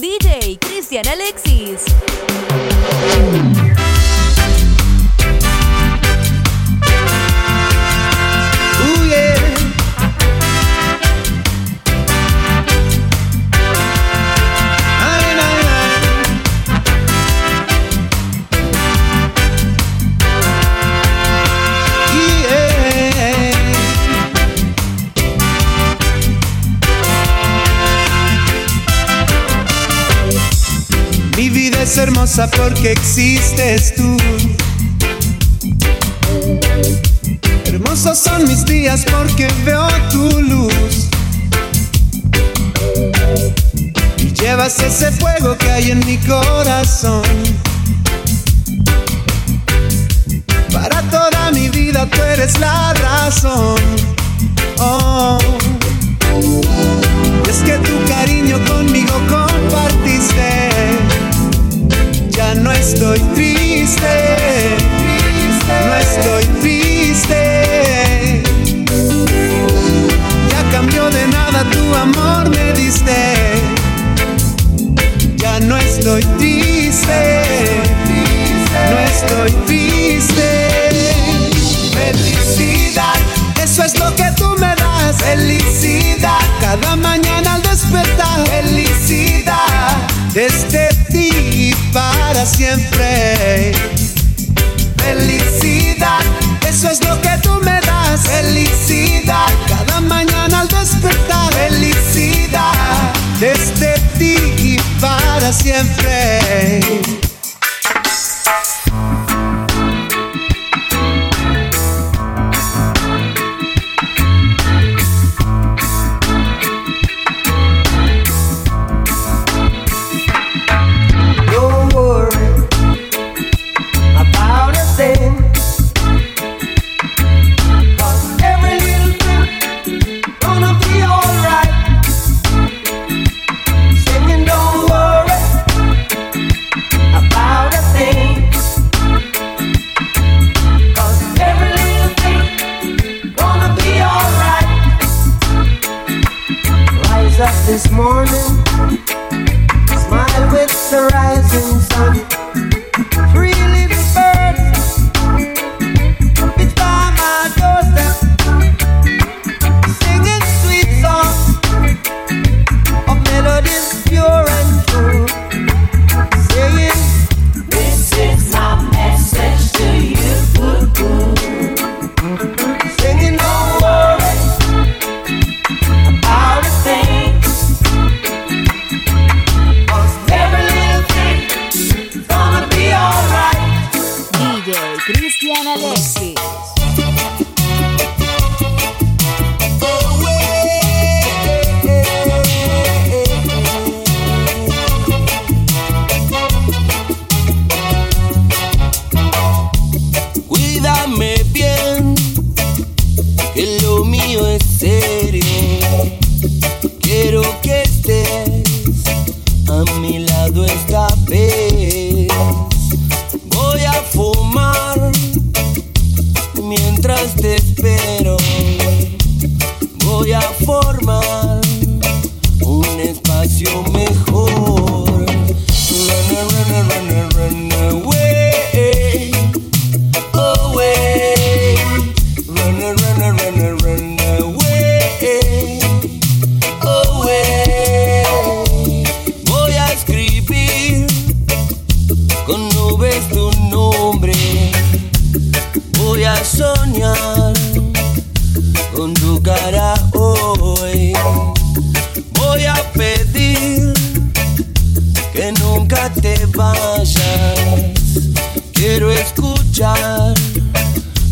DJ Cristian Alexis. porque existes tú. Hermosos son mis días porque veo tu luz. Y llevas ese fuego que hay en mi corazón. siempre.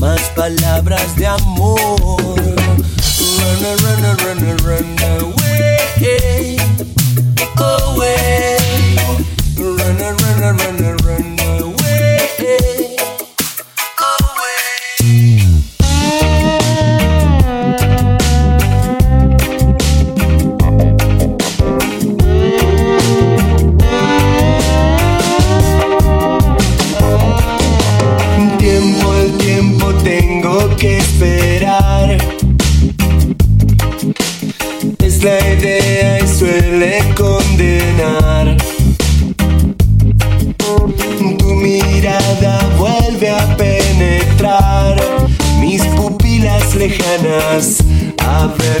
más palabras de amor.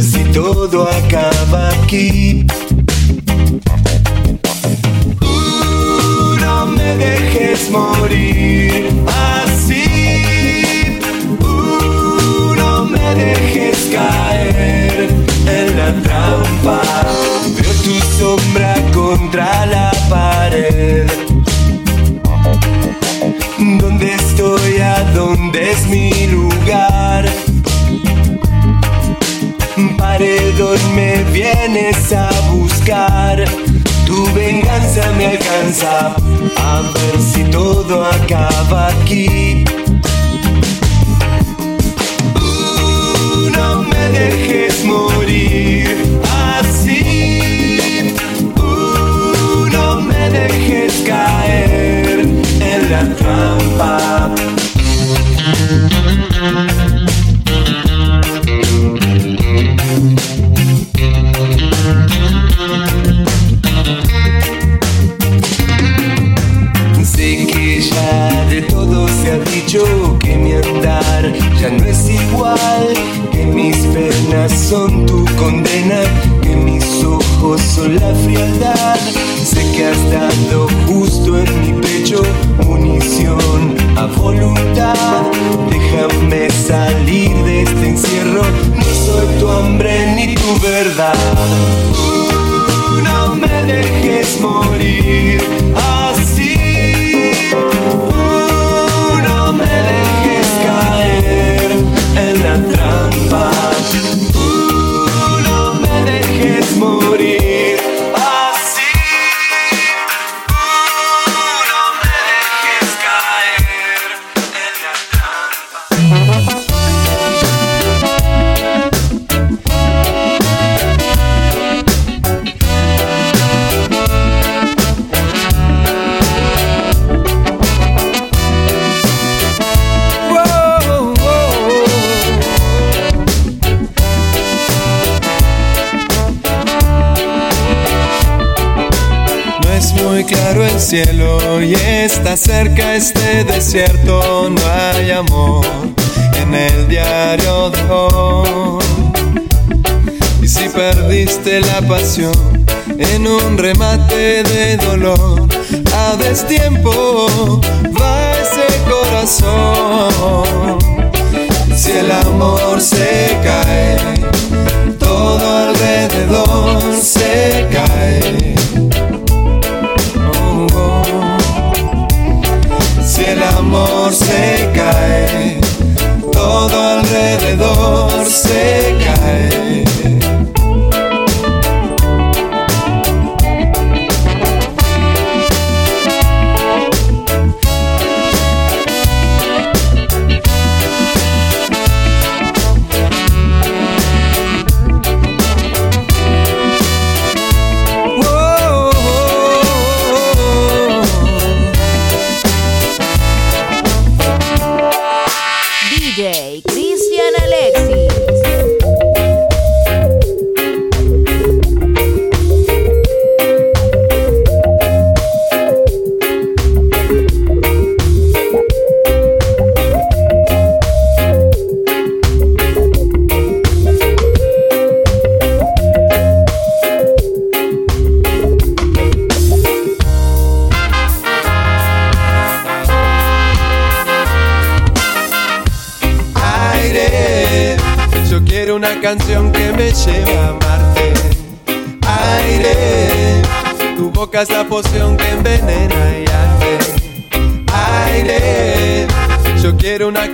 Si todo acaba aquí. No me dejes morir Me vienes a buscar. Tu venganza me alcanza. A ver si todo acaba aquí. Uh, no me dejes morir y está cerca este desierto. No hay amor en el diario de hoy. Y si perdiste la pasión en un remate de dolor, a destiempo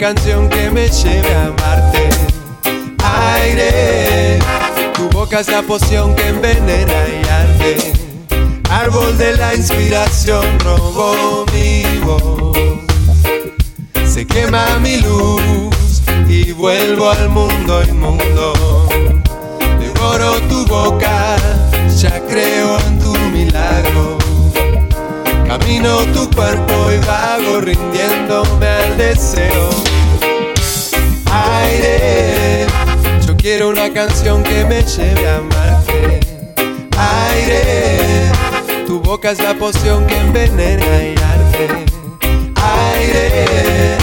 canción que me lleve a amarte. Aire, tu boca es la poción que envenena y arde. Árbol de la inspiración robó mi voz se quema mi luz y vuelvo al mundo inmundo. Devoro tu boca, ya creo en tu milagro. Tu cuerpo y vago rindiéndome al deseo. Aire, yo quiero una canción que me lleve a amarte. Aire, tu boca es la poción que envenena y arte. Aire,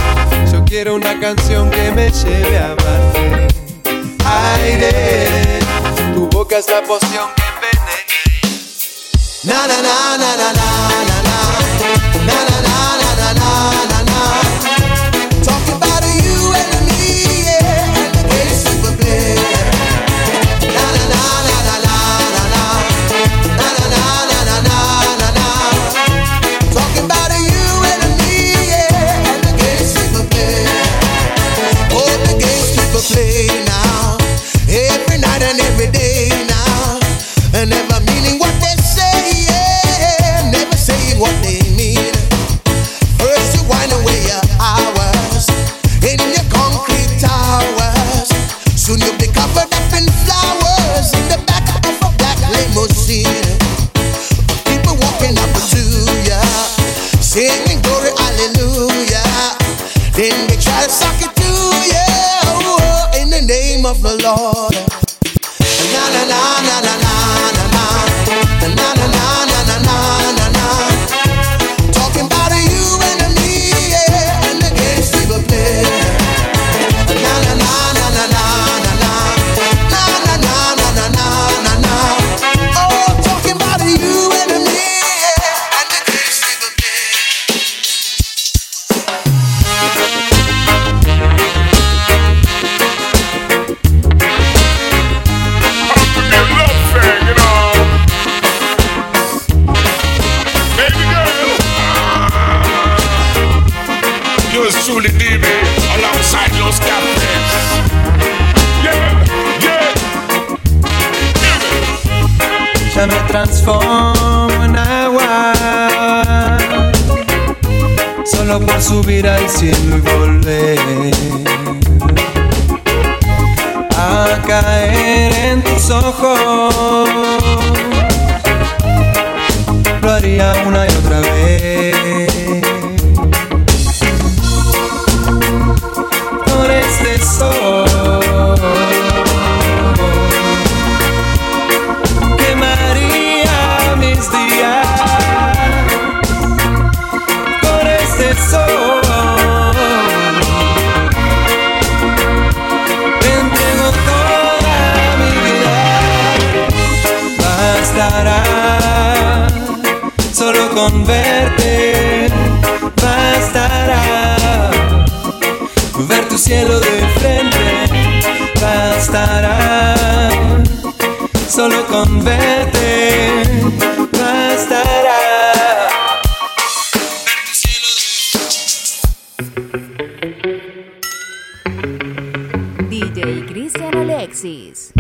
yo quiero una canción que me lleve a amarte. Aire, tu boca es la poción que envenena. na na na na na na. na. na na na. go. disease.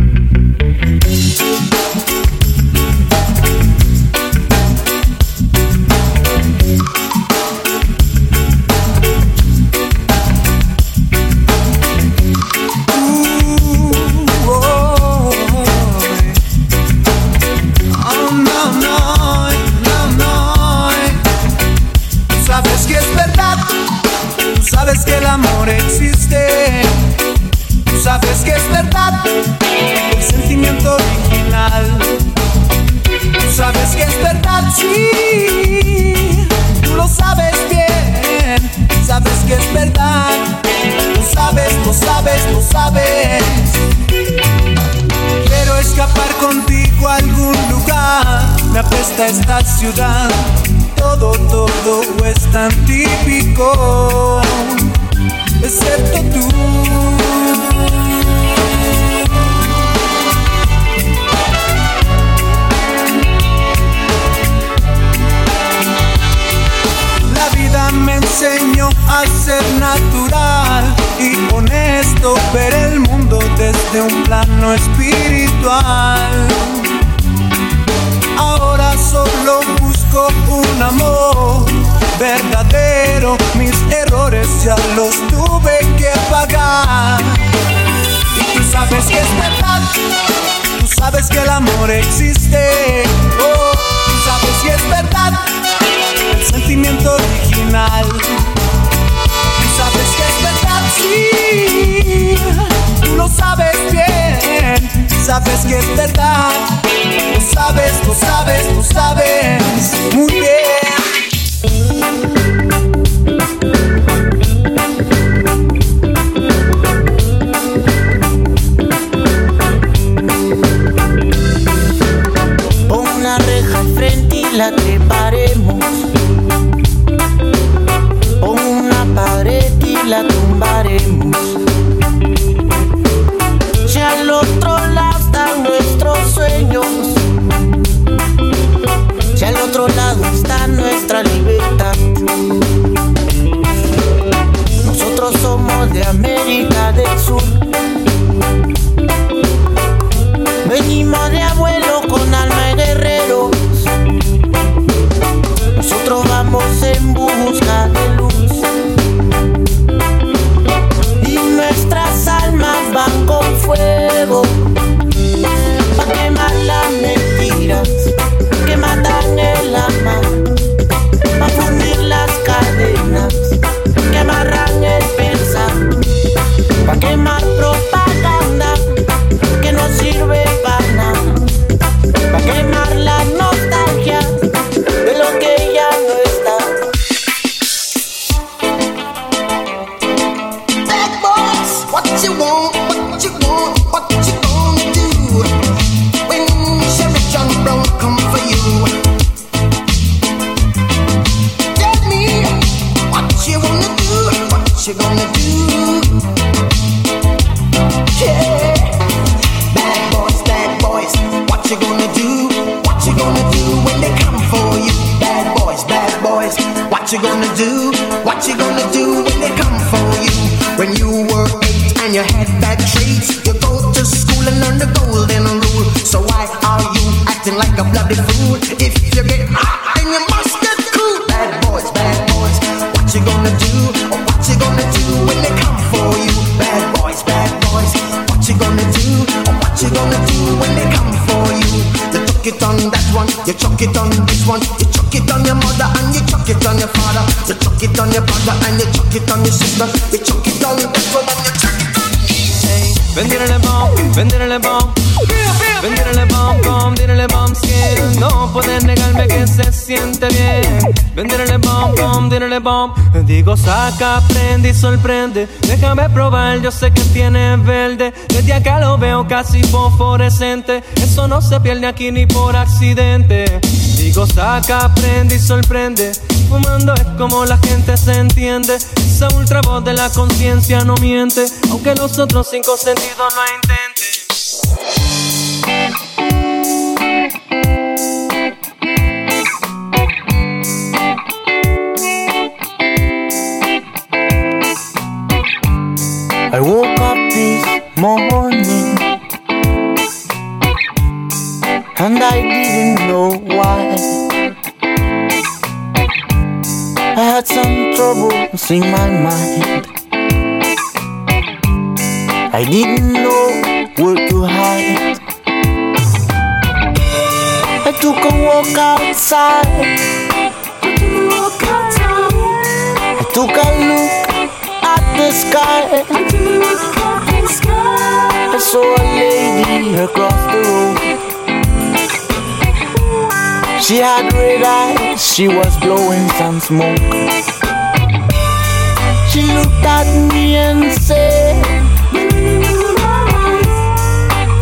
esta ciudad. Todo, todo es tan típico, excepto tú. La vida me enseñó a ser natural y honesto, ver el mundo desde un plano espiritual solo busco un amor verdadero. Mis errores ya los tuve que pagar. Y tú sabes que es verdad, tú sabes que el amor existe. Oh, tú sabes si es verdad, el sentimiento original. Tú sabes que es verdad, sí. Tú lo sabes bien, sabes que es verdad sabes. Muy you gonna do? se siente bien. Ven, dírale bom, bom, dírale bom. Digo, saca, prende y sorprende. Déjame probar, yo sé que tiene verde. Desde acá lo veo casi fosforescente. Eso no se pierde aquí ni por accidente. Digo, saca, prende y sorprende. Fumando es como la gente se entiende. Esa ultra voz de la conciencia no miente. Aunque los otros cinco sentidos no intenten. got some troubles in my mind. I didn't know where to hide. I took a walk outside. I took a I took a look at the sky. I saw a lady across the road. She had red eyes, she was blowing some smoke. She looked at me and said,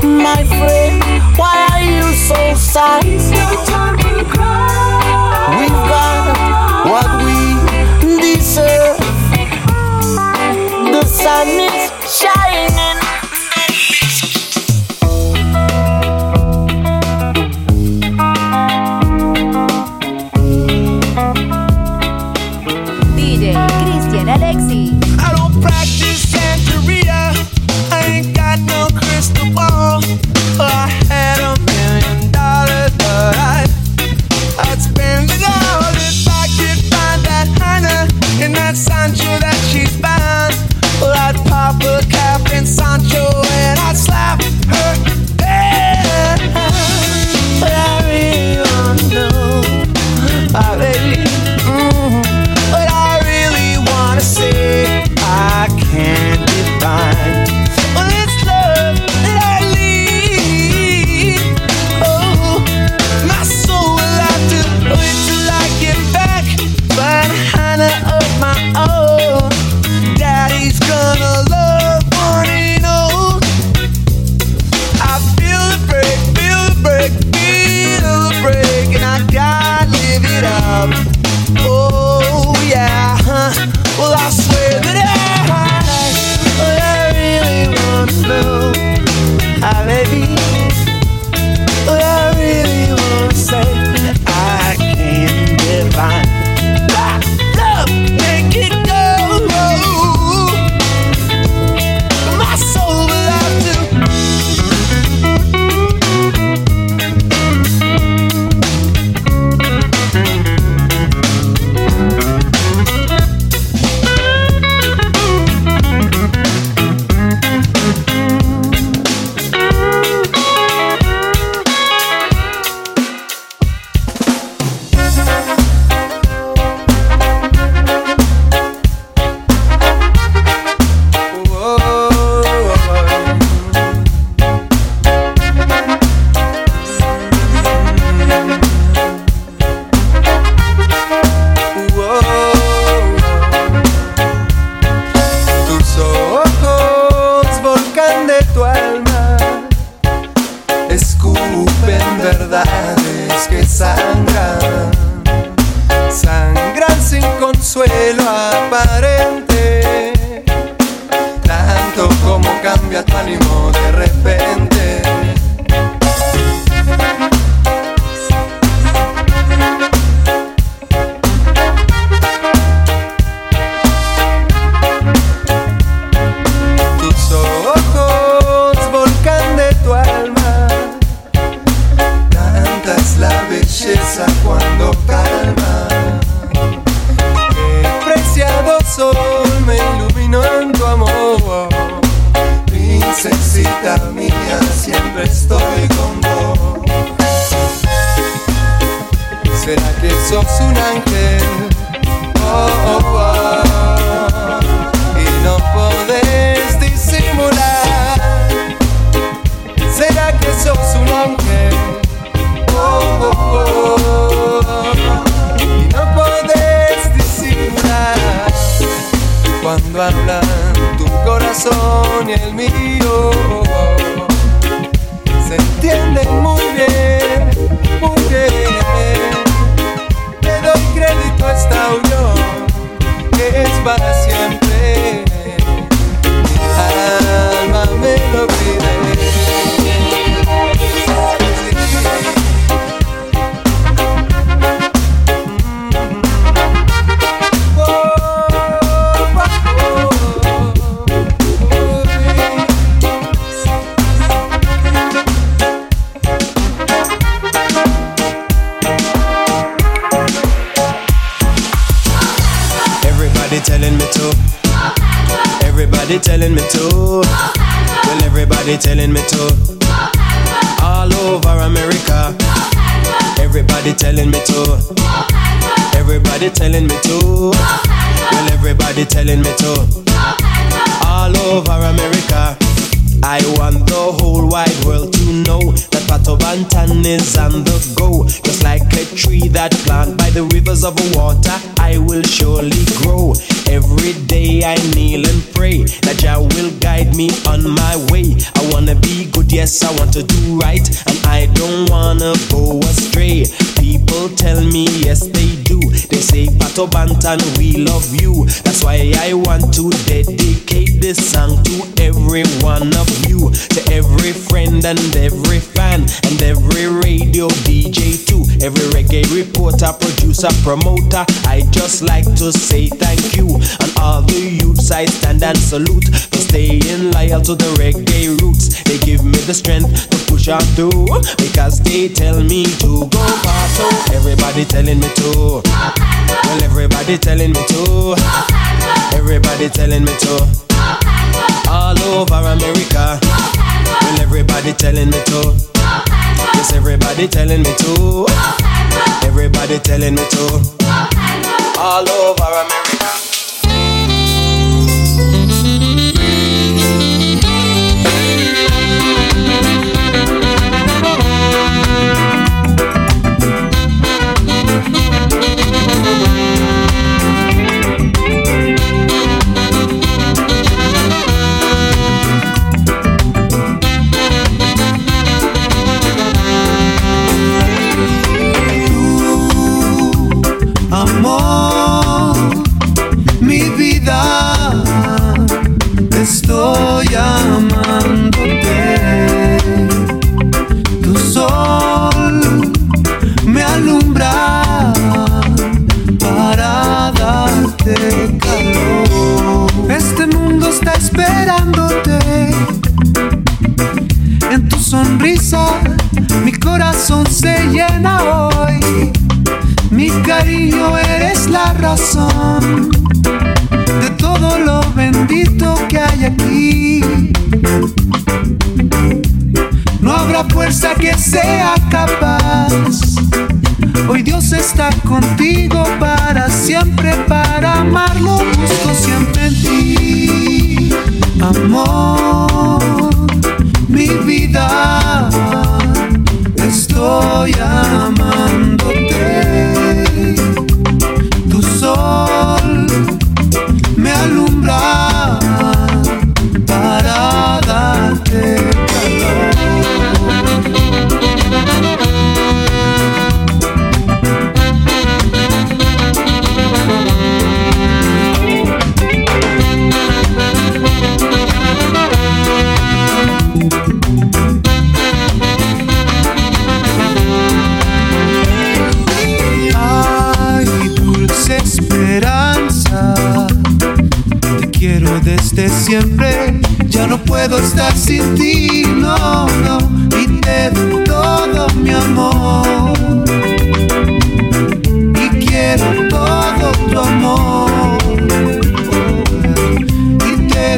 My friend, why are you so sad? It's no time to cry. We've got what we deserve. The sun is shining. Over America. I want the whole wide world to know that Pato Bantan is on the go. Just like a tree that planted by the rivers of water, I will surely grow. Every day I kneel and pray that Jah will guide me on my way. I wanna be good, yes, I want to do right, and I don't wanna go astray. People tell me, yes, they do. They say, Pato Bantan, we love you. That's why I want to dedicate this song to every one of you, to every friend and every fan, and every radio DJ too, every reggae reporter, producer, promoter. I just like to say thank you, and all the youths I stand and salute for staying loyal to the reggae roots. They give me the strength to push on through because they tell me to go far. So everybody telling me to, well everybody telling me to, everybody telling me to all over America. Well, everybody telling me to. Yes, everybody telling me to. Everybody telling me to. All over America.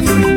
Y